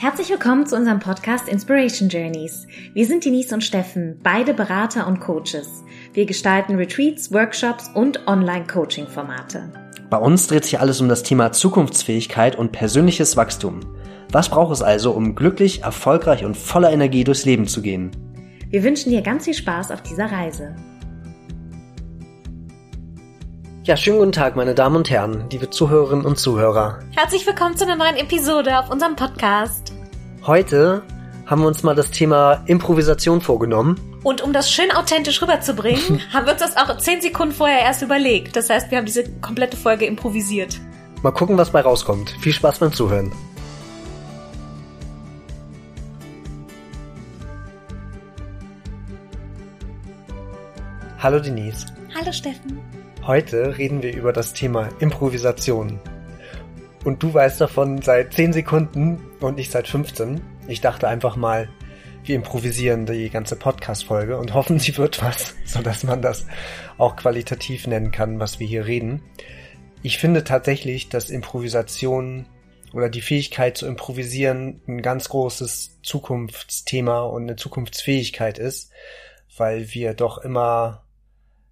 Herzlich willkommen zu unserem Podcast Inspiration Journeys. Wir sind Denise und Steffen, beide Berater und Coaches. Wir gestalten Retreats, Workshops und Online-Coaching-Formate. Bei uns dreht sich alles um das Thema Zukunftsfähigkeit und persönliches Wachstum. Was braucht es also, um glücklich, erfolgreich und voller Energie durchs Leben zu gehen? Wir wünschen dir ganz viel Spaß auf dieser Reise. Ja, schönen guten Tag, meine Damen und Herren, liebe Zuhörerinnen und Zuhörer. Herzlich willkommen zu einer neuen Episode auf unserem Podcast. Heute haben wir uns mal das Thema Improvisation vorgenommen. Und um das schön authentisch rüberzubringen, haben wir uns das auch zehn Sekunden vorher erst überlegt. Das heißt, wir haben diese komplette Folge improvisiert. Mal gucken, was bei rauskommt. Viel Spaß beim Zuhören. Hallo Denise. Hallo Steffen. Heute reden wir über das Thema Improvisation. Und du weißt davon seit 10 Sekunden und ich seit 15. Ich dachte einfach mal, wir improvisieren die ganze Podcast-Folge und hoffen, sie wird was, sodass man das auch qualitativ nennen kann, was wir hier reden. Ich finde tatsächlich, dass Improvisation oder die Fähigkeit zu improvisieren ein ganz großes Zukunftsthema und eine Zukunftsfähigkeit ist, weil wir doch immer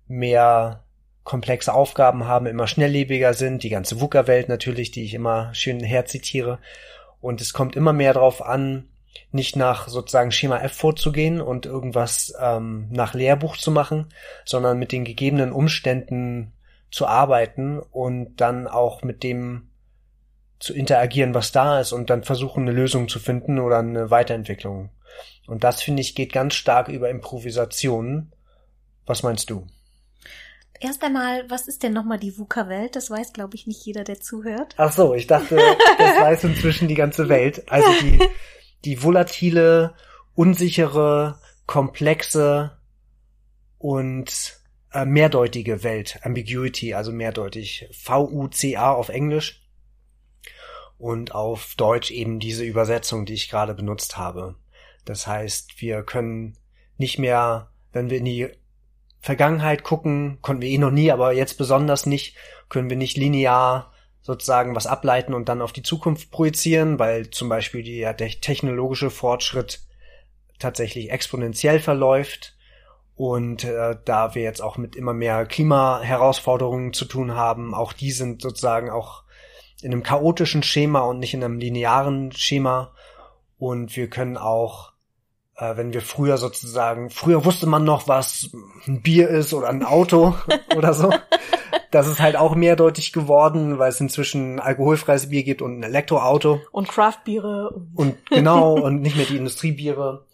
mehr komplexe Aufgaben haben, immer schnelllebiger sind, die ganze VUCA-Welt natürlich, die ich immer schön herzitiere. Und es kommt immer mehr darauf an, nicht nach sozusagen Schema F vorzugehen und irgendwas ähm, nach Lehrbuch zu machen, sondern mit den gegebenen Umständen zu arbeiten und dann auch mit dem zu interagieren, was da ist und dann versuchen, eine Lösung zu finden oder eine Weiterentwicklung. Und das, finde ich, geht ganz stark über Improvisationen. Was meinst du? Erst einmal, was ist denn nochmal die VUCA-Welt? Das weiß, glaube ich, nicht jeder, der zuhört. Ach so, ich dachte, das weiß inzwischen die ganze Welt. Also die, die volatile, unsichere, komplexe und äh, mehrdeutige Welt. Ambiguity, also mehrdeutig. V-U-C-A auf Englisch. Und auf Deutsch eben diese Übersetzung, die ich gerade benutzt habe. Das heißt, wir können nicht mehr, wenn wir in die Vergangenheit gucken, konnten wir eh noch nie, aber jetzt besonders nicht, können wir nicht linear sozusagen was ableiten und dann auf die Zukunft projizieren, weil zum Beispiel der technologische Fortschritt tatsächlich exponentiell verläuft und äh, da wir jetzt auch mit immer mehr Klimaherausforderungen zu tun haben, auch die sind sozusagen auch in einem chaotischen Schema und nicht in einem linearen Schema und wir können auch äh, wenn wir früher sozusagen, früher wusste man noch, was ein Bier ist oder ein Auto oder so. Das ist halt auch mehrdeutig geworden, weil es inzwischen alkoholfreies Bier gibt und ein Elektroauto. Und Craftbiere. Und genau, und nicht mehr die Industriebiere.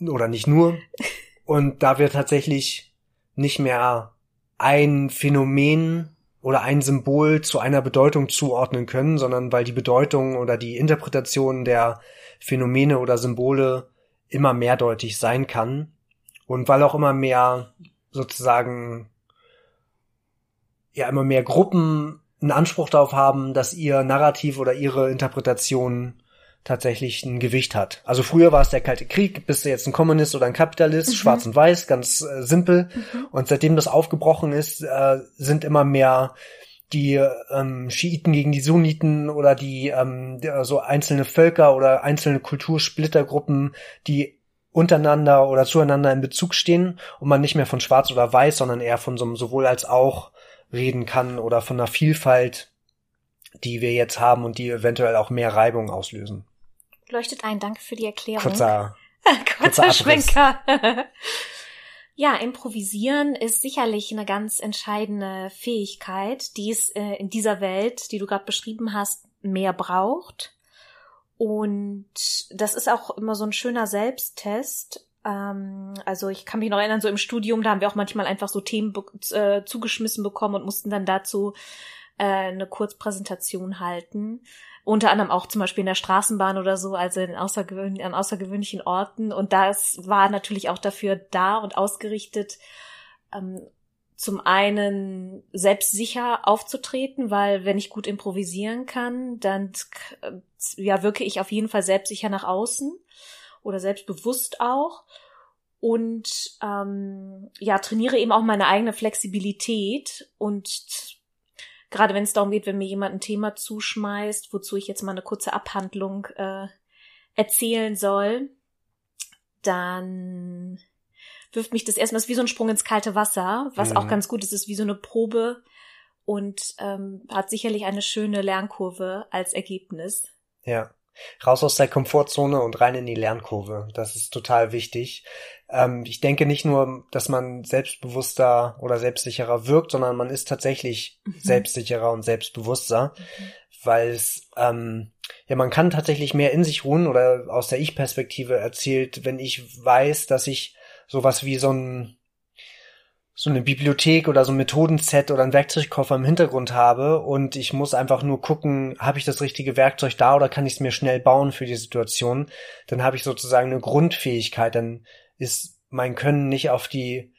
Oder nicht nur. Und da wir tatsächlich nicht mehr ein Phänomen oder ein Symbol zu einer Bedeutung zuordnen können, sondern weil die Bedeutung oder die Interpretation der Phänomene oder Symbole immer mehrdeutig sein kann und weil auch immer mehr sozusagen ja immer mehr Gruppen einen Anspruch darauf haben, dass ihr Narrativ oder ihre Interpretation tatsächlich ein Gewicht hat. Also früher war es der Kalte Krieg, bist du jetzt ein Kommunist oder ein Kapitalist, mhm. schwarz und weiß, ganz äh, simpel. Mhm. Und seitdem das aufgebrochen ist, äh, sind immer mehr die ähm, Schiiten gegen die Sunniten oder die ähm, so einzelne Völker oder einzelne Kultursplittergruppen, die untereinander oder zueinander in Bezug stehen und man nicht mehr von Schwarz oder Weiß, sondern eher von so einem sowohl als auch reden kann oder von einer Vielfalt, die wir jetzt haben und die eventuell auch mehr Reibung auslösen. Leuchtet ein, danke für die Erklärung. Kurzer, kurzer, kurzer Schwenker. Ja, improvisieren ist sicherlich eine ganz entscheidende Fähigkeit, die es äh, in dieser Welt, die du gerade beschrieben hast, mehr braucht. Und das ist auch immer so ein schöner Selbsttest. Ähm, also ich kann mich noch erinnern, so im Studium, da haben wir auch manchmal einfach so Themen äh, zugeschmissen bekommen und mussten dann dazu äh, eine Kurzpräsentation halten unter anderem auch zum Beispiel in der Straßenbahn oder so, also in außergewöhn an außergewöhnlichen Orten. Und das war natürlich auch dafür da und ausgerichtet, ähm, zum einen selbstsicher aufzutreten, weil wenn ich gut improvisieren kann, dann äh, ja wirke ich auf jeden Fall selbstsicher nach außen oder selbstbewusst auch und ähm, ja trainiere eben auch meine eigene Flexibilität und gerade wenn es darum geht, wenn mir jemand ein Thema zuschmeißt, wozu ich jetzt mal eine kurze Abhandlung äh, erzählen soll, dann wirft mich das erstmal wie so ein Sprung ins kalte Wasser, was mhm. auch ganz gut ist, ist wie so eine Probe und ähm, hat sicherlich eine schöne Lernkurve als Ergebnis. Ja. Raus aus der Komfortzone und rein in die Lernkurve. Das ist total wichtig. Ähm, ich denke nicht nur, dass man selbstbewusster oder selbstsicherer wirkt, sondern man ist tatsächlich mhm. selbstsicherer und selbstbewusster, mhm. weil es ähm, ja man kann tatsächlich mehr in sich ruhen oder aus der Ich-Perspektive erzählt, wenn ich weiß, dass ich sowas wie so ein so eine Bibliothek oder so ein Methodenset oder ein Werkzeugkoffer im Hintergrund habe und ich muss einfach nur gucken, habe ich das richtige Werkzeug da oder kann ich es mir schnell bauen für die Situation, dann habe ich sozusagen eine Grundfähigkeit, dann ist mein Können nicht auf die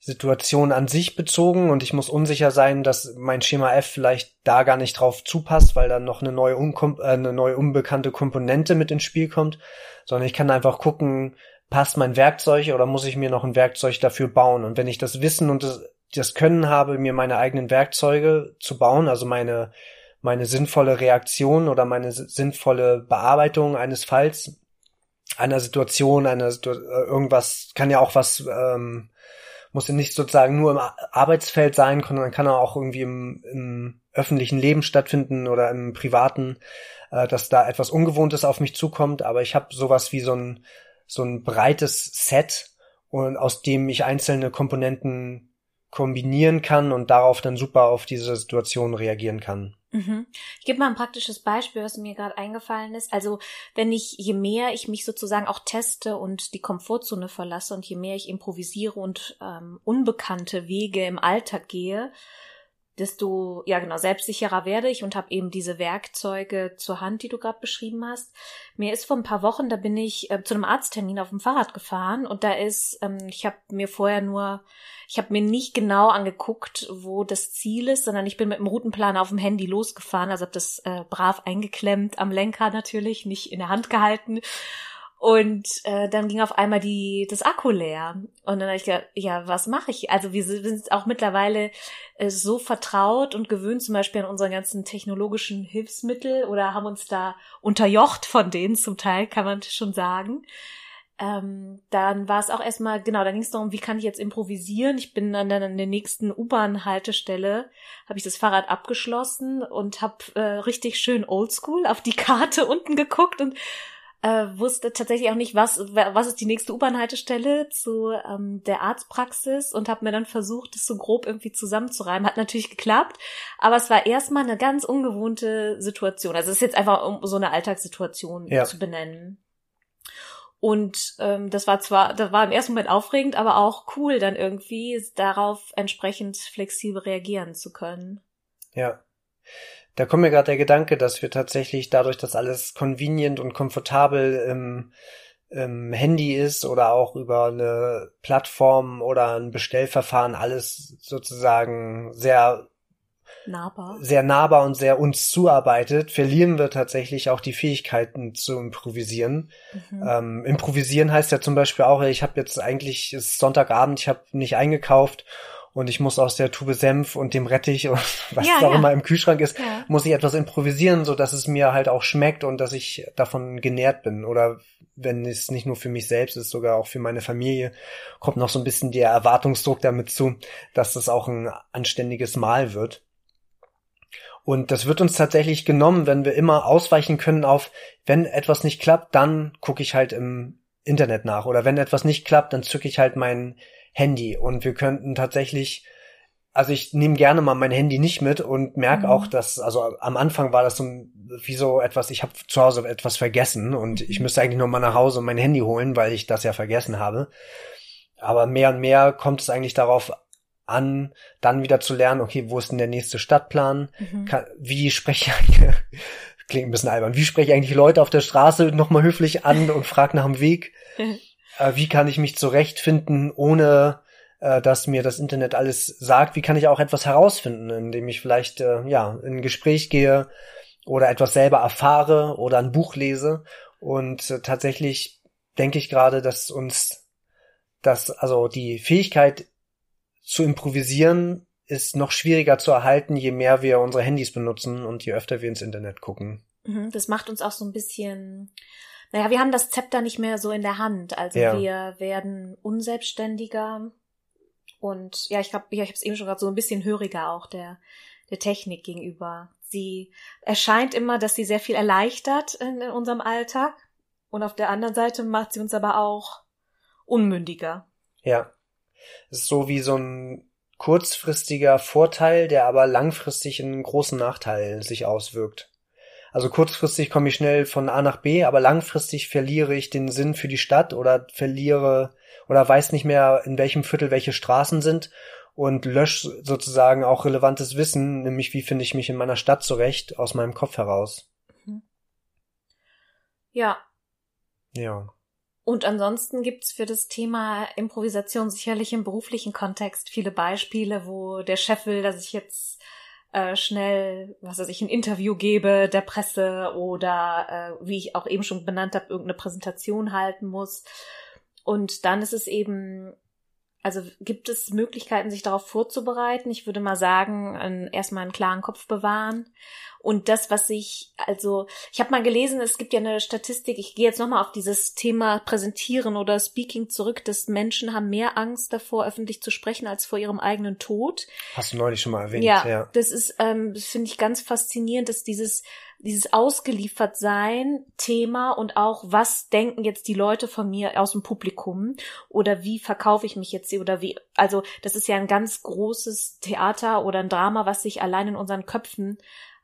Situation an sich bezogen und ich muss unsicher sein, dass mein Schema F vielleicht da gar nicht drauf zupasst, weil dann noch eine neue, Unkom äh, eine neue unbekannte Komponente mit ins Spiel kommt, sondern ich kann einfach gucken, passt mein Werkzeug oder muss ich mir noch ein Werkzeug dafür bauen? Und wenn ich das Wissen und das, das Können habe, mir meine eigenen Werkzeuge zu bauen, also meine, meine sinnvolle Reaktion oder meine sinnvolle Bearbeitung eines Falls, einer Situation, einer Situ äh, irgendwas, kann ja auch was, ähm, muss ja nicht sozusagen nur im Arbeitsfeld sein, sondern kann auch irgendwie im, im öffentlichen Leben stattfinden oder im privaten, äh, dass da etwas Ungewohntes auf mich zukommt. Aber ich habe sowas wie so ein so ein breites Set und aus dem ich einzelne Komponenten kombinieren kann und darauf dann super auf diese Situation reagieren kann. Mhm. Ich gebe mal ein praktisches Beispiel, was mir gerade eingefallen ist. Also wenn ich, je mehr ich mich sozusagen auch teste und die Komfortzone verlasse und je mehr ich improvisiere und ähm, unbekannte Wege im Alltag gehe, desto ja genau selbstsicherer werde ich und habe eben diese Werkzeuge zur Hand, die du gerade beschrieben hast. Mir ist vor ein paar Wochen, da bin ich äh, zu einem Arzttermin auf dem Fahrrad gefahren und da ist, ähm, ich habe mir vorher nur, ich habe mir nicht genau angeguckt, wo das Ziel ist, sondern ich bin mit dem Routenplan auf dem Handy losgefahren, also habe das äh, brav eingeklemmt am Lenker natürlich, nicht in der Hand gehalten und äh, dann ging auf einmal die das Akku leer. Und dann habe ich gedacht, ja, was mache ich? Also wir sind auch mittlerweile äh, so vertraut und gewöhnt zum Beispiel an unsere ganzen technologischen Hilfsmittel oder haben uns da unterjocht von denen zum Teil, kann man schon sagen. Ähm, dann war es auch erstmal, genau, dann ging es darum, wie kann ich jetzt improvisieren? Ich bin dann, dann an der nächsten U-Bahn-Haltestelle, habe ich das Fahrrad abgeschlossen und habe äh, richtig schön oldschool auf die Karte unten geguckt und äh, wusste tatsächlich auch nicht, was, was ist die nächste U-Bahn-Haltestelle zu ähm, der Arztpraxis und habe mir dann versucht, das so grob irgendwie zusammenzureimen. Hat natürlich geklappt, aber es war erstmal eine ganz ungewohnte Situation. Also es ist jetzt einfach, um so eine Alltagssituation ja. zu benennen. Und ähm, das war zwar, das war im ersten Moment aufregend, aber auch cool, dann irgendwie darauf entsprechend flexibel reagieren zu können. Ja. Da kommt mir gerade der Gedanke, dass wir tatsächlich dadurch, dass alles convenient und komfortabel im, im Handy ist oder auch über eine Plattform oder ein Bestellverfahren alles sozusagen sehr nahbar. sehr nahbar und sehr uns zuarbeitet, verlieren wir tatsächlich auch die Fähigkeiten zu improvisieren. Mhm. Ähm, improvisieren heißt ja zum Beispiel auch, ich habe jetzt eigentlich, es ist Sonntagabend, ich habe nicht eingekauft und ich muss aus der Tube Senf und dem Rettich und was ja, da ja. immer im Kühlschrank ist, ja. muss ich etwas improvisieren, so dass es mir halt auch schmeckt und dass ich davon genährt bin. Oder wenn es nicht nur für mich selbst ist, sogar auch für meine Familie, kommt noch so ein bisschen der Erwartungsdruck damit zu, dass das auch ein anständiges Mahl wird. Und das wird uns tatsächlich genommen, wenn wir immer ausweichen können auf, wenn etwas nicht klappt, dann gucke ich halt im Internet nach. Oder wenn etwas nicht klappt, dann zücke ich halt mein Handy und wir könnten tatsächlich also ich nehme gerne mal mein Handy nicht mit und merke mhm. auch, dass, also am Anfang war das so wie so etwas, ich habe zu Hause etwas vergessen und ich müsste eigentlich nur mal nach Hause mein Handy holen, weil ich das ja vergessen habe. Aber mehr und mehr kommt es eigentlich darauf an, dann wieder zu lernen, okay, wo ist denn der nächste Stadtplan? Mhm. Kann, wie spreche ich, klingt ein bisschen albern, wie spreche ich eigentlich Leute auf der Straße nochmal höflich an und frage nach dem Weg? äh, wie kann ich mich zurechtfinden, ohne äh, dass mir das Internet alles sagt? Wie kann ich auch etwas herausfinden, indem ich vielleicht äh, ja in ein Gespräch gehe oder etwas selber erfahre oder ein Buch lese? Und äh, tatsächlich denke ich gerade, dass uns das, also die Fähigkeit zu improvisieren ist noch schwieriger zu erhalten, je mehr wir unsere Handys benutzen und je öfter wir ins Internet gucken. Mhm, das macht uns auch so ein bisschen, naja, wir haben das Zepter nicht mehr so in der Hand. Also ja. wir werden unselbstständiger und ja, ich glaube, ja, ich habe es eben schon gerade so ein bisschen höriger auch der der Technik gegenüber. Sie erscheint immer, dass sie sehr viel erleichtert in, in unserem Alltag und auf der anderen Seite macht sie uns aber auch unmündiger. Ja. Es ist so wie so ein kurzfristiger Vorteil, der aber langfristig in einen großen Nachteil sich auswirkt. Also kurzfristig komme ich schnell von A nach B, aber langfristig verliere ich den Sinn für die Stadt oder verliere oder weiß nicht mehr, in welchem Viertel welche Straßen sind und lösche sozusagen auch relevantes Wissen, nämlich wie finde ich mich in meiner Stadt zurecht, aus meinem Kopf heraus. Mhm. Ja. Ja. Und ansonsten gibt's für das Thema Improvisation sicherlich im beruflichen Kontext viele Beispiele, wo der Chef will, dass ich jetzt äh, schnell, was weiß ich, ein Interview gebe der Presse oder äh, wie ich auch eben schon benannt habe, irgendeine Präsentation halten muss. Und dann ist es eben also gibt es Möglichkeiten, sich darauf vorzubereiten? Ich würde mal sagen, erstmal einen klaren Kopf bewahren. Und das, was ich, also, ich habe mal gelesen, es gibt ja eine Statistik, ich gehe jetzt nochmal auf dieses Thema Präsentieren oder Speaking zurück, dass Menschen haben mehr Angst davor, öffentlich zu sprechen, als vor ihrem eigenen Tod. Hast du neulich schon mal erwähnt, ja. ja. Das ist, ähm, das finde ich ganz faszinierend, dass dieses dieses Ausgeliefertsein Thema und auch, was denken jetzt die Leute von mir aus dem Publikum oder wie verkaufe ich mich jetzt oder wie, also das ist ja ein ganz großes Theater oder ein Drama, was sich allein in unseren Köpfen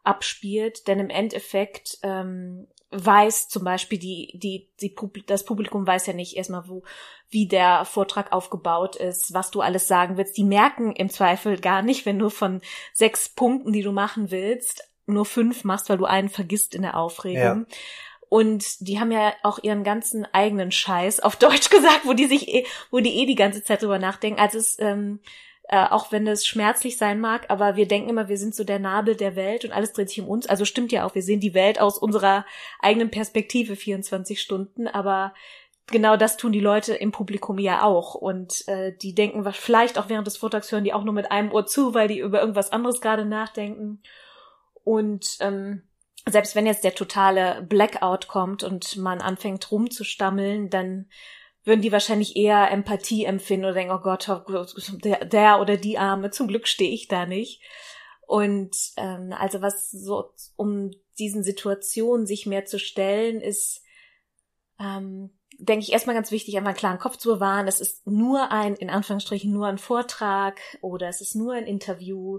abspielt, denn im Endeffekt ähm, weiß zum Beispiel die, die, die das Publikum weiß ja nicht erstmal, wo, wie der Vortrag aufgebaut ist, was du alles sagen willst. Die merken im Zweifel gar nicht, wenn du von sechs Punkten, die du machen willst, nur fünf machst, weil du einen vergisst in der Aufregung. Ja. Und die haben ja auch ihren ganzen eigenen Scheiß auf Deutsch gesagt, wo die sich, eh, wo die eh die ganze Zeit drüber nachdenken. Also es, ähm, äh, auch wenn es schmerzlich sein mag, aber wir denken immer, wir sind so der Nabel der Welt und alles dreht sich um uns. Also stimmt ja auch, wir sehen die Welt aus unserer eigenen Perspektive 24 Stunden, aber genau das tun die Leute im Publikum ja auch. Und äh, die denken vielleicht auch während des Vortrags hören die auch nur mit einem Ohr zu, weil die über irgendwas anderes gerade nachdenken. Und ähm, selbst wenn jetzt der totale Blackout kommt und man anfängt rumzustammeln, dann würden die wahrscheinlich eher Empathie empfinden oder denken, oh Gott, oh der, der oder die Arme, zum Glück stehe ich da nicht. Und ähm, also was so, um diesen Situationen sich mehr zu stellen, ist, ähm, denke ich, erstmal ganz wichtig, einmal einen klaren Kopf zu bewahren. Es ist nur ein, in Anführungsstrichen, nur ein Vortrag oder es ist nur ein Interview.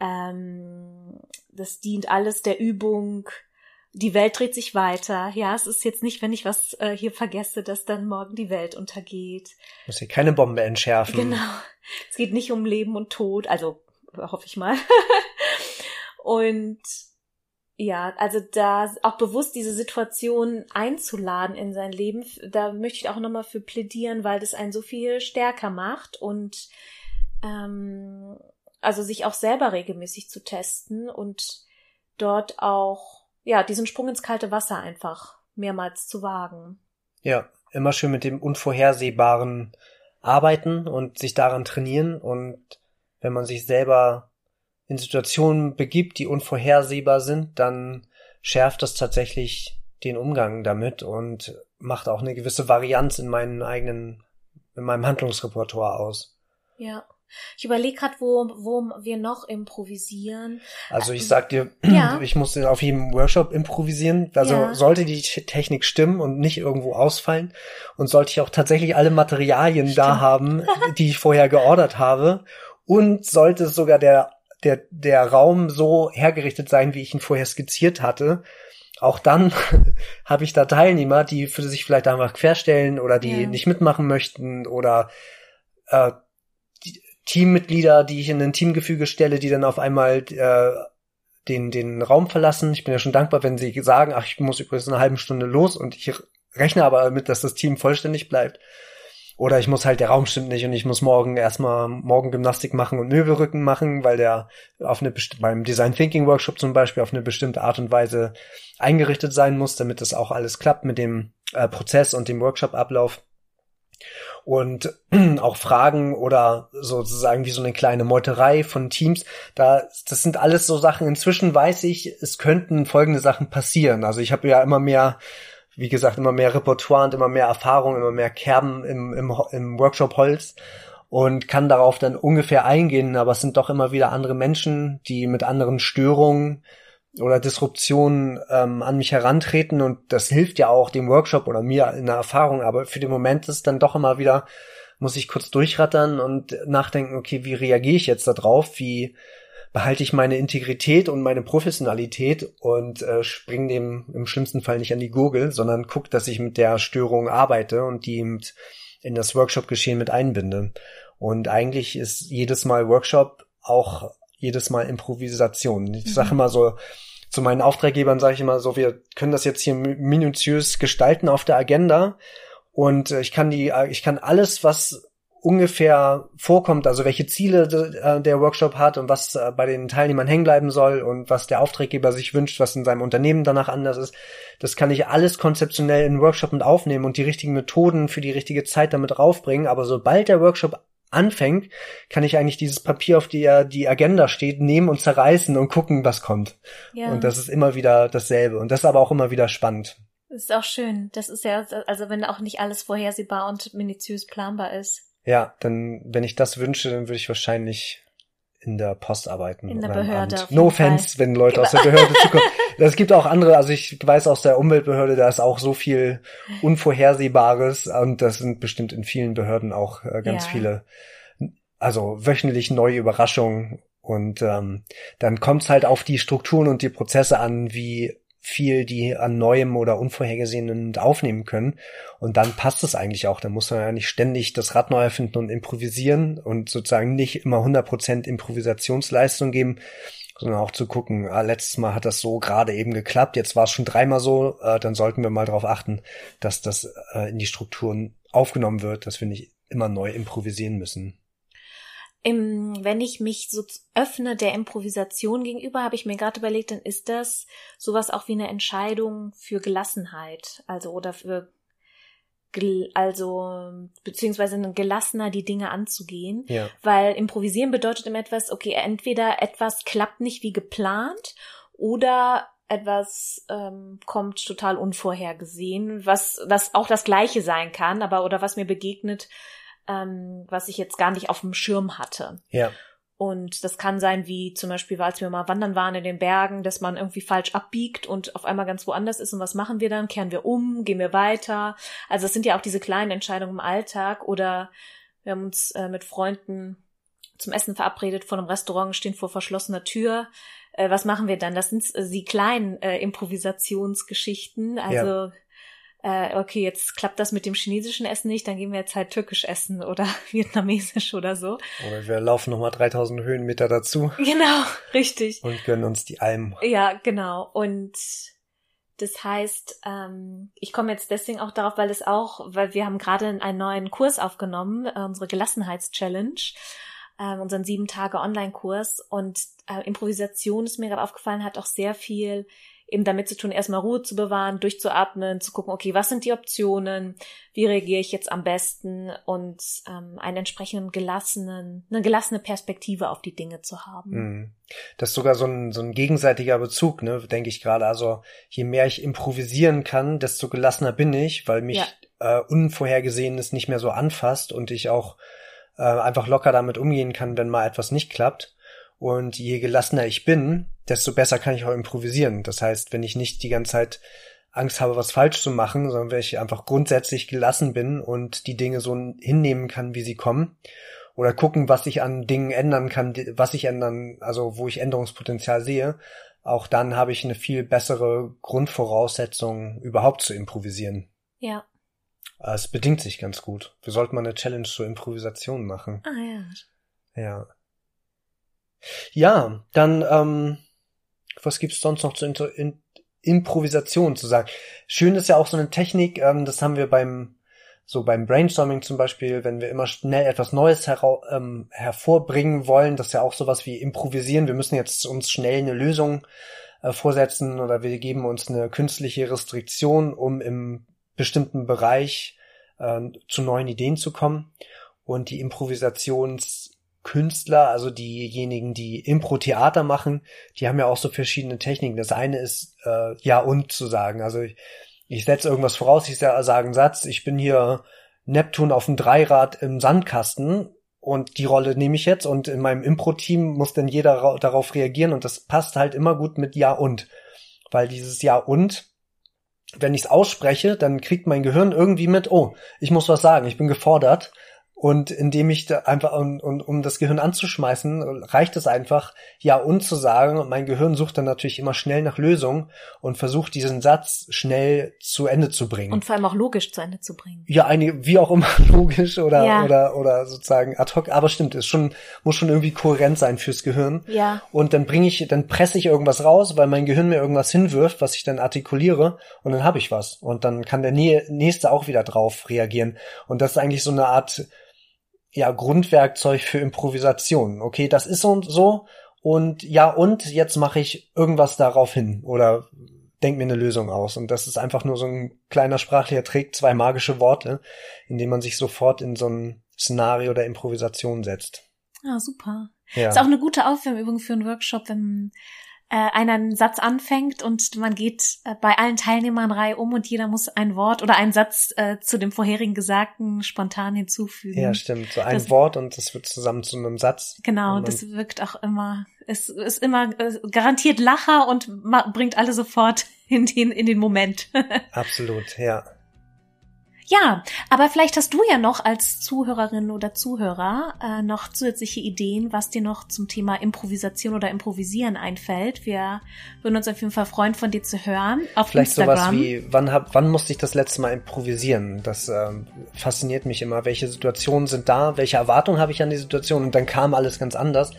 Ähm, das dient alles der Übung. Die Welt dreht sich weiter. Ja, es ist jetzt nicht, wenn ich was äh, hier vergesse, dass dann morgen die Welt untergeht. Muss hier keine Bombe entschärfen. Genau. Es geht nicht um Leben und Tod, also hoffe ich mal. und ja, also da auch bewusst diese Situation einzuladen in sein Leben, da möchte ich auch nochmal für plädieren, weil das einen so viel stärker macht und ähm, also sich auch selber regelmäßig zu testen und dort auch, ja, diesen Sprung ins kalte Wasser einfach mehrmals zu wagen. Ja, immer schön mit dem Unvorhersehbaren arbeiten und sich daran trainieren und wenn man sich selber in Situationen begibt, die unvorhersehbar sind, dann schärft das tatsächlich den Umgang damit und macht auch eine gewisse Varianz in meinen eigenen, in meinem Handlungsrepertoire aus. Ja. Ich überlege gerade, wo, wo wir noch improvisieren. Also ich sag dir, ja. ich musste auf jedem Workshop improvisieren. Also ja. sollte die Technik stimmen und nicht irgendwo ausfallen und sollte ich auch tatsächlich alle Materialien Stimmt. da haben, die ich vorher geordert habe und sollte sogar der der der Raum so hergerichtet sein, wie ich ihn vorher skizziert hatte. Auch dann habe ich da Teilnehmer, die für sich vielleicht einfach querstellen oder die ja. nicht mitmachen möchten oder äh, Teammitglieder, die ich in ein Teamgefüge stelle, die dann auf einmal äh, den, den Raum verlassen. Ich bin ja schon dankbar, wenn sie sagen, ach, ich muss übrigens eine halbe Stunde los und ich rechne aber damit, dass das Team vollständig bleibt. Oder ich muss halt, der Raum stimmt nicht und ich muss morgen erstmal morgen Gymnastik machen und Möbelrücken machen, weil der auf eine beim Design Thinking Workshop zum Beispiel auf eine bestimmte Art und Weise eingerichtet sein muss, damit das auch alles klappt mit dem äh, Prozess und dem Workshop-Ablauf. Und auch Fragen oder sozusagen wie so eine kleine Meuterei von Teams. Da, das sind alles so Sachen. Inzwischen weiß ich, es könnten folgende Sachen passieren. Also ich habe ja immer mehr, wie gesagt, immer mehr Repertoire und immer mehr Erfahrung, immer mehr Kerben im, im, im Workshop Holz und kann darauf dann ungefähr eingehen, aber es sind doch immer wieder andere Menschen, die mit anderen Störungen oder Disruptionen ähm, an mich herantreten. Und das hilft ja auch dem Workshop oder mir in der Erfahrung, aber für den Moment ist dann doch immer wieder, muss ich kurz durchrattern und nachdenken, okay, wie reagiere ich jetzt darauf, wie behalte ich meine Integrität und meine Professionalität und äh, spring dem im schlimmsten Fall nicht an die Gurgel, sondern guck, dass ich mit der Störung arbeite und die mit in das Workshop-Geschehen mit einbinde. Und eigentlich ist jedes Mal Workshop auch jedes Mal Improvisation. Ich sage mhm. immer so, zu meinen Auftraggebern sage ich immer so, wir können das jetzt hier minutiös gestalten auf der Agenda und äh, ich kann die, äh, ich kann alles, was ungefähr vorkommt, also welche Ziele äh, der Workshop hat und was bei den Teilnehmern hängen bleiben soll und was der Auftraggeber sich wünscht, was in seinem Unternehmen danach anders ist, das kann ich alles konzeptionell in Workshop mit aufnehmen und die richtigen Methoden für die richtige Zeit damit raufbringen. Aber sobald der Workshop anfängt, kann ich eigentlich dieses Papier, auf der die Agenda steht, nehmen und zerreißen und gucken, was kommt. Ja. Und das ist immer wieder dasselbe. Und das ist aber auch immer wieder spannend. Das ist auch schön. Das ist ja, also wenn auch nicht alles vorhersehbar und minutiös planbar ist. Ja, dann, wenn ich das wünsche, dann würde ich wahrscheinlich in der Post arbeiten. In der Behörde. No offense, wenn Leute aus der Behörde zukommen. Es gibt auch andere, also ich weiß aus der Umweltbehörde, da ist auch so viel Unvorhersehbares und das sind bestimmt in vielen Behörden auch äh, ganz ja. viele, also wöchentlich neue Überraschungen und ähm, dann kommt es halt auf die Strukturen und die Prozesse an, wie viel die an Neuem oder Unvorhergesehenen aufnehmen können. Und dann passt es eigentlich auch. Da muss man ja nicht ständig das Rad neu erfinden und improvisieren und sozusagen nicht immer 100% Improvisationsleistung geben, sondern auch zu gucken, ah, letztes Mal hat das so gerade eben geklappt, jetzt war es schon dreimal so, äh, dann sollten wir mal darauf achten, dass das äh, in die Strukturen aufgenommen wird, dass wir nicht immer neu improvisieren müssen. Im, wenn ich mich so öffne der Improvisation gegenüber, habe ich mir gerade überlegt, dann ist das sowas auch wie eine Entscheidung für Gelassenheit, also oder für also beziehungsweise gelassener die Dinge anzugehen, ja. weil improvisieren bedeutet immer etwas, okay, entweder etwas klappt nicht wie geplant oder etwas ähm, kommt total unvorhergesehen, was das auch das Gleiche sein kann, aber oder was mir begegnet, ähm, was ich jetzt gar nicht auf dem Schirm hatte. Ja. Und das kann sein, wie zum Beispiel, als wir mal wandern waren in den Bergen, dass man irgendwie falsch abbiegt und auf einmal ganz woanders ist. Und was machen wir dann? Kehren wir um? Gehen wir weiter? Also es sind ja auch diese kleinen Entscheidungen im Alltag. Oder wir haben uns äh, mit Freunden zum Essen verabredet vor einem Restaurant, stehen vor verschlossener Tür. Äh, was machen wir dann? Das sind äh, die kleinen äh, Improvisationsgeschichten. Also ja äh, okay, jetzt klappt das mit dem chinesischen Essen nicht, dann gehen wir jetzt halt türkisch essen oder vietnamesisch oder so. Oder wir laufen nochmal 3000 Höhenmeter dazu. Genau, richtig. Und gönnen uns die Alm. Ja, genau. Und das heißt, ähm, ich komme jetzt deswegen auch darauf, weil es auch, weil wir haben gerade einen neuen Kurs aufgenommen, äh, unsere Gelassenheitschallenge, äh, unseren sieben Tage Online-Kurs und äh, Improvisation ist mir gerade aufgefallen, hat auch sehr viel eben damit zu tun, erstmal Ruhe zu bewahren, durchzuatmen, zu gucken, okay, was sind die Optionen, wie reagiere ich jetzt am besten und ähm, einen entsprechenden gelassenen, eine gelassene Perspektive auf die Dinge zu haben. Mhm. Das ist sogar so ein, so ein gegenseitiger Bezug, ne, denke ich gerade. Also je mehr ich improvisieren kann, desto gelassener bin ich, weil mich ja. äh, Unvorhergesehenes nicht mehr so anfasst und ich auch äh, einfach locker damit umgehen kann, wenn mal etwas nicht klappt. Und je gelassener ich bin, desto besser kann ich auch improvisieren. Das heißt, wenn ich nicht die ganze Zeit Angst habe, was falsch zu machen, sondern wenn ich einfach grundsätzlich gelassen bin und die Dinge so hinnehmen kann, wie sie kommen, oder gucken, was ich an Dingen ändern kann, was ich ändern, also wo ich Änderungspotenzial sehe, auch dann habe ich eine viel bessere Grundvoraussetzung, überhaupt zu improvisieren. Ja. Es bedingt sich ganz gut. Wir sollten mal eine Challenge zur Improvisation machen. Ah ja. Ja. Ja, dann, ähm, was gibt's sonst noch Inter in Improvisation zu sagen? Schön ist ja auch so eine Technik, ähm, das haben wir beim, so beim Brainstorming zum Beispiel, wenn wir immer schnell etwas Neues ähm, hervorbringen wollen, das ist ja auch sowas wie improvisieren. Wir müssen jetzt uns schnell eine Lösung äh, vorsetzen oder wir geben uns eine künstliche Restriktion, um im bestimmten Bereich äh, zu neuen Ideen zu kommen. Und die Improvisationskünstler, also diejenigen, die Impro-Theater machen, die haben ja auch so verschiedene Techniken. Das eine ist äh, ja und zu sagen. Also ich, ich setze irgendwas voraus, ich sage einen Satz, ich bin hier Neptun auf dem Dreirad im Sandkasten und die Rolle nehme ich jetzt und in meinem Impro-Team muss dann jeder darauf reagieren und das passt halt immer gut mit Ja und. Weil dieses Ja und, wenn ich es ausspreche, dann kriegt mein Gehirn irgendwie mit, oh, ich muss was sagen, ich bin gefordert und indem ich da einfach, um, um, um das Gehirn anzuschmeißen, reicht es einfach, ja und zu sagen. Und mein Gehirn sucht dann natürlich immer schnell nach Lösungen und versucht diesen Satz schnell zu Ende zu bringen. Und vor allem auch logisch zu Ende zu bringen. Ja, einige, wie auch immer logisch oder, ja. oder, oder sozusagen ad hoc. Aber stimmt, es schon, muss schon irgendwie kohärent sein fürs Gehirn. Ja. Und dann bringe ich, dann presse ich irgendwas raus, weil mein Gehirn mir irgendwas hinwirft, was ich dann artikuliere und dann habe ich was. Und dann kann der Nächste auch wieder drauf reagieren. Und das ist eigentlich so eine Art, ja, Grundwerkzeug für Improvisation. Okay, das ist so und so und ja, und jetzt mache ich irgendwas darauf hin oder denk mir eine Lösung aus. Und das ist einfach nur so ein kleiner sprachlicher Trick, zwei magische Worte, indem man sich sofort in so ein Szenario der Improvisation setzt. Ah, super. Ja. Ist auch eine gute Aufwärmübung für einen Workshop, wenn äh, einer einen Satz anfängt und man geht äh, bei allen Teilnehmern Reihe um und jeder muss ein Wort oder einen Satz äh, zu dem vorherigen Gesagten spontan hinzufügen. Ja, stimmt. So ein das, Wort und das wird zusammen zu einem Satz. Genau, das wirkt auch immer, es ist immer äh, garantiert Lacher und bringt alle sofort in den, in den Moment. Absolut, ja. Ja, aber vielleicht hast du ja noch als Zuhörerin oder Zuhörer äh, noch zusätzliche Ideen, was dir noch zum Thema Improvisation oder Improvisieren einfällt. Wir würden uns auf jeden Fall freuen, von dir zu hören. Auf vielleicht Instagram. sowas wie, wann, hab, wann musste ich das letzte Mal improvisieren? Das ähm, fasziniert mich immer. Welche Situationen sind da? Welche Erwartungen habe ich an die Situation? Und dann kam alles ganz anders.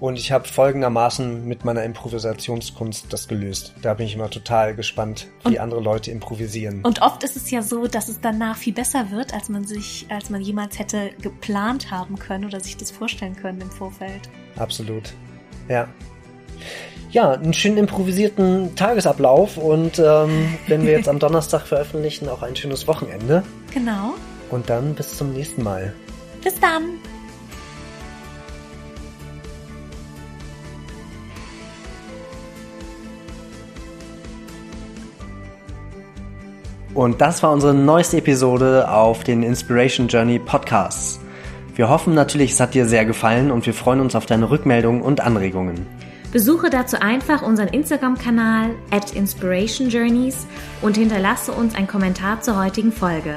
Und ich habe folgendermaßen mit meiner Improvisationskunst das gelöst. Da bin ich immer total gespannt, wie und, andere Leute improvisieren. Und oft ist es ja so, dass es danach viel besser wird, als man sich, als man jemals hätte geplant haben können oder sich das vorstellen können im Vorfeld. Absolut. Ja. Ja, einen schönen improvisierten Tagesablauf und ähm, wenn wir jetzt am Donnerstag veröffentlichen, auch ein schönes Wochenende. Genau. Und dann bis zum nächsten Mal. Bis dann. Und das war unsere neueste Episode auf den Inspiration Journey Podcasts. Wir hoffen natürlich, es hat dir sehr gefallen und wir freuen uns auf deine Rückmeldungen und Anregungen. Besuche dazu einfach unseren Instagram-Kanal at Inspiration Journeys und hinterlasse uns einen Kommentar zur heutigen Folge.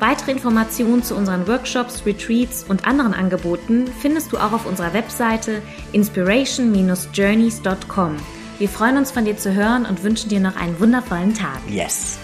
Weitere Informationen zu unseren Workshops, Retreats und anderen Angeboten findest du auch auf unserer Webseite inspiration-journeys.com. Wir freuen uns von dir zu hören und wünschen dir noch einen wundervollen Tag. Yes!